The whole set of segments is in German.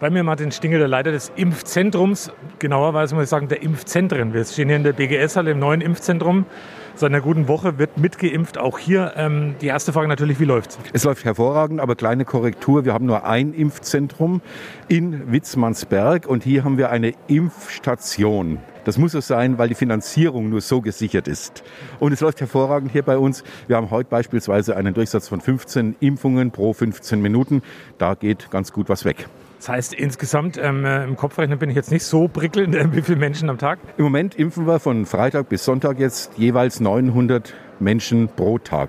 Bei mir Martin Stingel, der Leiter des Impfzentrums, genauerweise muss ich sagen der Impfzentren. Wir stehen hier in der BGS-Halle im neuen Impfzentrum. Seit einer guten Woche wird mitgeimpft, auch hier. Ähm, die erste Frage natürlich, wie läuft's? Es läuft hervorragend, aber kleine Korrektur. Wir haben nur ein Impfzentrum in Witzmannsberg und hier haben wir eine Impfstation. Das muss so sein, weil die Finanzierung nur so gesichert ist. Und es läuft hervorragend hier bei uns. Wir haben heute beispielsweise einen Durchsatz von 15 Impfungen pro 15 Minuten. Da geht ganz gut was weg. Das heißt, insgesamt ähm, äh, im Kopfrechnen bin ich jetzt nicht so prickelnd, äh, wie viele Menschen am Tag? Im Moment impfen wir von Freitag bis Sonntag jetzt jeweils 900 Menschen pro Tag.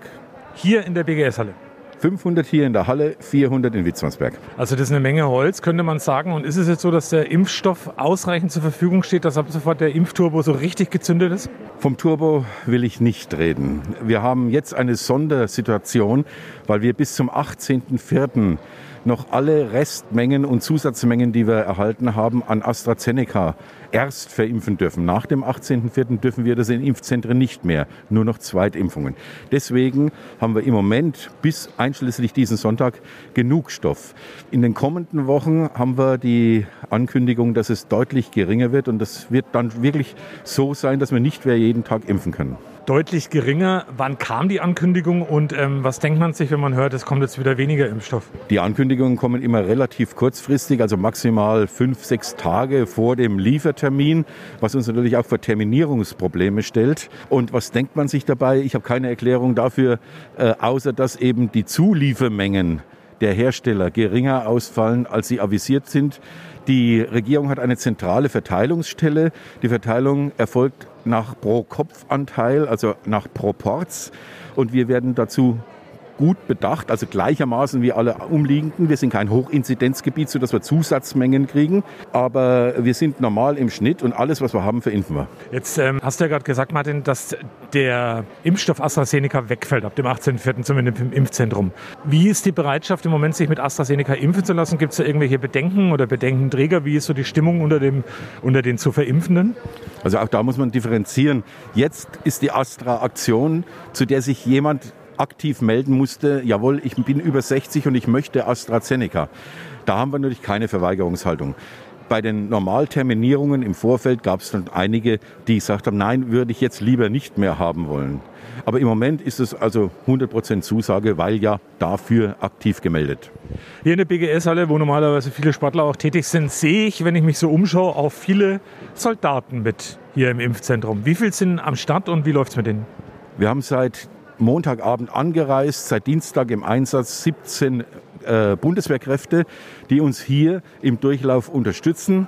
Hier in der BGS-Halle? 500 hier in der Halle, 400 in Witzmannsberg. Also das ist eine Menge Holz, könnte man sagen. Und ist es jetzt so, dass der Impfstoff ausreichend zur Verfügung steht, dass ab sofort der Impfturbo so richtig gezündet ist? Vom Turbo will ich nicht reden. Wir haben jetzt eine Sondersituation, weil wir bis zum 18.04 noch alle Restmengen und Zusatzmengen, die wir erhalten haben, an AstraZeneca erst verimpfen dürfen. Nach dem 18.04. dürfen wir das in Impfzentren nicht mehr, nur noch Zweitimpfungen. Deswegen haben wir im Moment bis einschließlich diesen Sonntag genug Stoff. In den kommenden Wochen haben wir die Ankündigung, dass es deutlich geringer wird und das wird dann wirklich so sein, dass wir nicht mehr jeden Tag impfen können deutlich geringer. Wann kam die Ankündigung und ähm, was denkt man sich, wenn man hört, es kommt jetzt wieder weniger Impfstoff? Die Ankündigungen kommen immer relativ kurzfristig, also maximal fünf, sechs Tage vor dem Liefertermin, was uns natürlich auch vor Terminierungsprobleme stellt. Und was denkt man sich dabei? Ich habe keine Erklärung dafür, äh, außer dass eben die Zuliefermengen der Hersteller geringer ausfallen, als sie avisiert sind. Die Regierung hat eine zentrale Verteilungsstelle. Die Verteilung erfolgt nach Pro-Kopf-Anteil, also nach Proports. Und wir werden dazu gut bedacht, also gleichermaßen wie alle umliegenden. Wir sind kein Hochinzidenzgebiet, sodass wir Zusatzmengen kriegen, aber wir sind normal im Schnitt und alles, was wir haben, verimpfen wir. Jetzt ähm, hast du ja gerade gesagt, Martin, dass der Impfstoff AstraZeneca wegfällt ab dem 18.04. zumindest im Impfzentrum. Wie ist die Bereitschaft im Moment, sich mit AstraZeneca impfen zu lassen? Gibt es da irgendwelche Bedenken oder Bedenkenträger? Wie ist so die Stimmung unter, dem, unter den zu Verimpfenden? Also auch da muss man differenzieren. Jetzt ist die Astra-Aktion, zu der sich jemand aktiv melden musste, jawohl, ich bin über 60 und ich möchte AstraZeneca. Da haben wir natürlich keine Verweigerungshaltung. Bei den Normalterminierungen im Vorfeld gab es dann einige, die gesagt haben, nein, würde ich jetzt lieber nicht mehr haben wollen. Aber im Moment ist es also 100% Zusage, weil ja dafür aktiv gemeldet. Hier in der BGS-Halle, wo normalerweise viele Sportler auch tätig sind, sehe ich, wenn ich mich so umschaue, auch viele Soldaten mit hier im Impfzentrum. Wie viele sind am Start und wie läuft es mit denen? Wir haben seit Montagabend angereist, seit Dienstag im Einsatz 17 äh, Bundeswehrkräfte, die uns hier im Durchlauf unterstützen.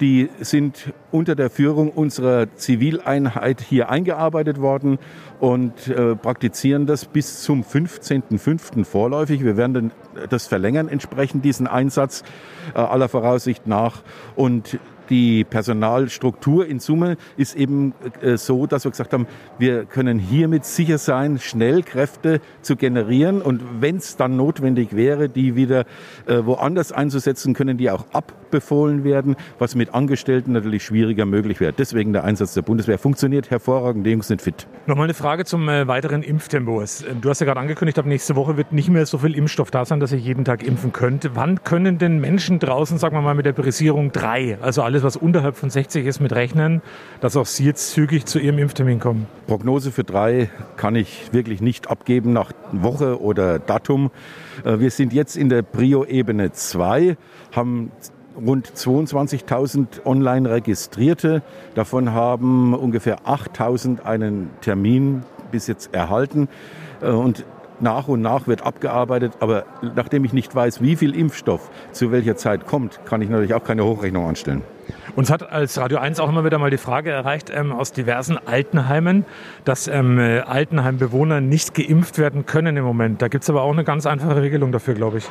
Die sind unter der Führung unserer Zivileinheit hier eingearbeitet worden und äh, praktizieren das bis zum 15.05. vorläufig. Wir werden das verlängern entsprechend, diesen Einsatz äh, aller Voraussicht nach. Und die Personalstruktur in Summe ist eben äh, so, dass wir gesagt haben, wir können hiermit sicher sein, schnell Kräfte zu generieren und wenn es dann notwendig wäre, die wieder äh, woanders einzusetzen, können die auch abbefohlen werden, was mit Angestellten natürlich schwieriger möglich wäre. Deswegen der Einsatz der Bundeswehr funktioniert hervorragend, die Jungs sind fit. Nochmal eine Frage zum äh, weiteren Impftempo. Du hast ja gerade angekündigt, ab nächste Woche wird nicht mehr so viel Impfstoff da sein, dass ich jeden Tag impfen könnte. Wann können denn Menschen draußen, sagen wir mal, mit der Brisierung 3, also alles, was unterhalb von 60 ist, mit rechnen, dass auch Sie jetzt zügig zu Ihrem Impftermin kommen? Prognose für drei kann ich wirklich nicht abgeben nach Woche oder Datum. Äh, wir sind jetzt in der Prio-Ebene 2, haben rund 22.000 Online-Registrierte. Davon haben ungefähr 8.000 einen Termin bis jetzt erhalten. Äh, und nach und nach wird abgearbeitet. Aber nachdem ich nicht weiß, wie viel Impfstoff zu welcher Zeit kommt, kann ich natürlich auch keine Hochrechnung anstellen. Uns hat als Radio 1 auch immer wieder mal die Frage erreicht ähm, aus diversen Altenheimen, dass ähm, Altenheimbewohner nicht geimpft werden können im Moment. Da gibt es aber auch eine ganz einfache Regelung dafür, glaube ich.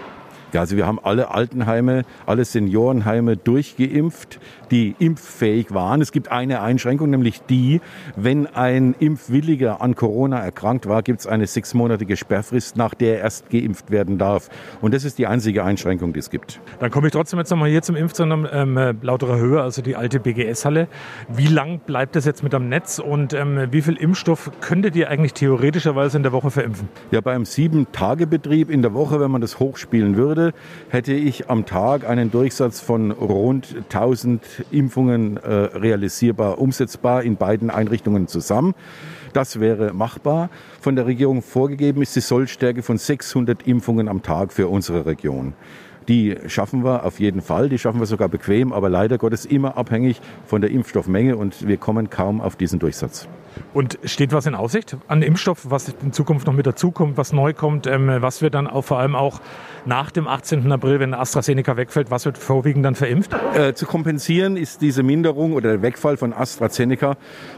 Ja, also wir haben alle Altenheime, alle Seniorenheime durchgeimpft, die impffähig waren. Es gibt eine Einschränkung, nämlich die, wenn ein Impfwilliger an Corona erkrankt war, gibt es eine sechsmonatige Sperrfrist, nach der er erst geimpft werden darf. Und das ist die einzige Einschränkung, die es gibt. Dann komme ich trotzdem jetzt nochmal hier zum Impfzentrum ähm, Lauterer Höhe, also die alte BGS-Halle. Wie lang bleibt das jetzt mit am Netz und ähm, wie viel Impfstoff könntet ihr eigentlich theoretischerweise in der Woche verimpfen? Ja, beim Sieben-Tage-Betrieb in der Woche, wenn man das hochspielen würde, würde, hätte ich am Tag einen Durchsatz von rund 1000 Impfungen äh, realisierbar, umsetzbar in beiden Einrichtungen zusammen. Das wäre machbar. Von der Regierung vorgegeben ist die Sollstärke von 600 Impfungen am Tag für unsere Region. Die schaffen wir auf jeden Fall, die schaffen wir sogar bequem, aber leider Gottes immer abhängig von der Impfstoffmenge und wir kommen kaum auf diesen Durchsatz. Und steht was in Aussicht an Impfstoff, was in Zukunft noch mit dazukommt, was neu kommt, ähm, was wir dann auch vor allem auch nach dem 18. April, wenn AstraZeneca wegfällt, was wird vorwiegend dann verimpft? Äh, zu kompensieren ist diese Minderung oder der Wegfall von AstraZeneca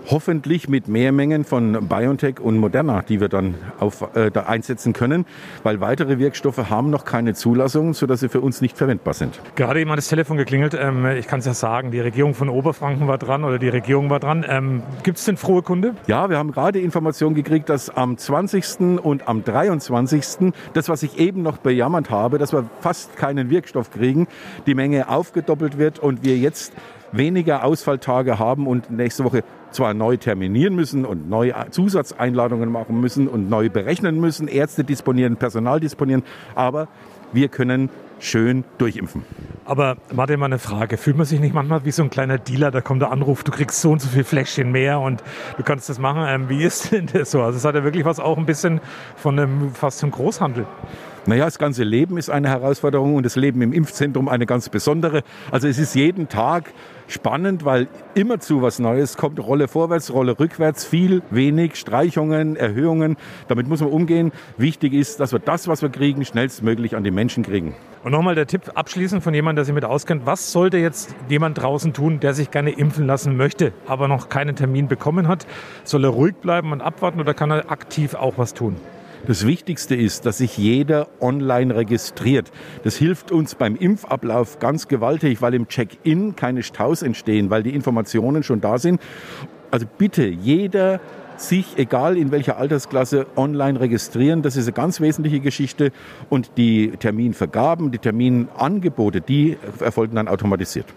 hoffentlich mit Mehrmengen von BioNTech und Moderna, die wir dann auf, äh, da einsetzen können, weil weitere Wirkstoffe haben noch keine Zulassung, sodass sie für uns nicht verwendbar sind. Gerade jemand das Telefon geklingelt. Ähm, ich kann es ja sagen, die Regierung von Oberfranken war dran oder die Regierung war dran. Ähm, Gibt es denn frohe Kunde? Ja, wir haben gerade Informationen gekriegt, dass am 20. und am 23. das, was ich eben noch bejammert habe, dass wir fast keinen Wirkstoff kriegen, die Menge aufgedoppelt wird und wir jetzt weniger Ausfalltage haben und nächste Woche zwar neu terminieren müssen und neue Zusatzeinladungen machen müssen und neu berechnen müssen, Ärzte disponieren, Personal disponieren, aber wir können schön durchimpfen. Aber Martin, mal eine Frage. Fühlt man sich nicht manchmal wie so ein kleiner Dealer, da kommt der Anruf, du kriegst so und so viel Fläschchen mehr und du kannst das machen. Ähm, wie ist denn das so? Also es hat ja wirklich was auch ein bisschen von einem fast zum Großhandel. Naja, das ganze Leben ist eine Herausforderung und das Leben im Impfzentrum eine ganz besondere. Also es ist jeden Tag spannend, weil immerzu was Neues kommt. Rolle vorwärts, Rolle rückwärts, viel, wenig, Streichungen, Erhöhungen. Damit muss man umgehen. Wichtig ist, dass wir das, was wir kriegen, schnellstmöglich an die Menschen kriegen. Und nochmal der Tipp abschließend von jemandem, der sich mit auskennt. Was sollte jetzt jemand draußen tun, der sich gerne impfen lassen möchte, aber noch keinen Termin bekommen hat? Soll er ruhig bleiben und abwarten oder kann er aktiv auch was tun? Das Wichtigste ist, dass sich jeder online registriert. Das hilft uns beim Impfablauf ganz gewaltig, weil im Check-in keine Staus entstehen, weil die Informationen schon da sind. Also bitte, jeder sich, egal in welcher Altersklasse, online registrieren. Das ist eine ganz wesentliche Geschichte. Und die Terminvergaben, die Terminangebote, die erfolgen dann automatisiert.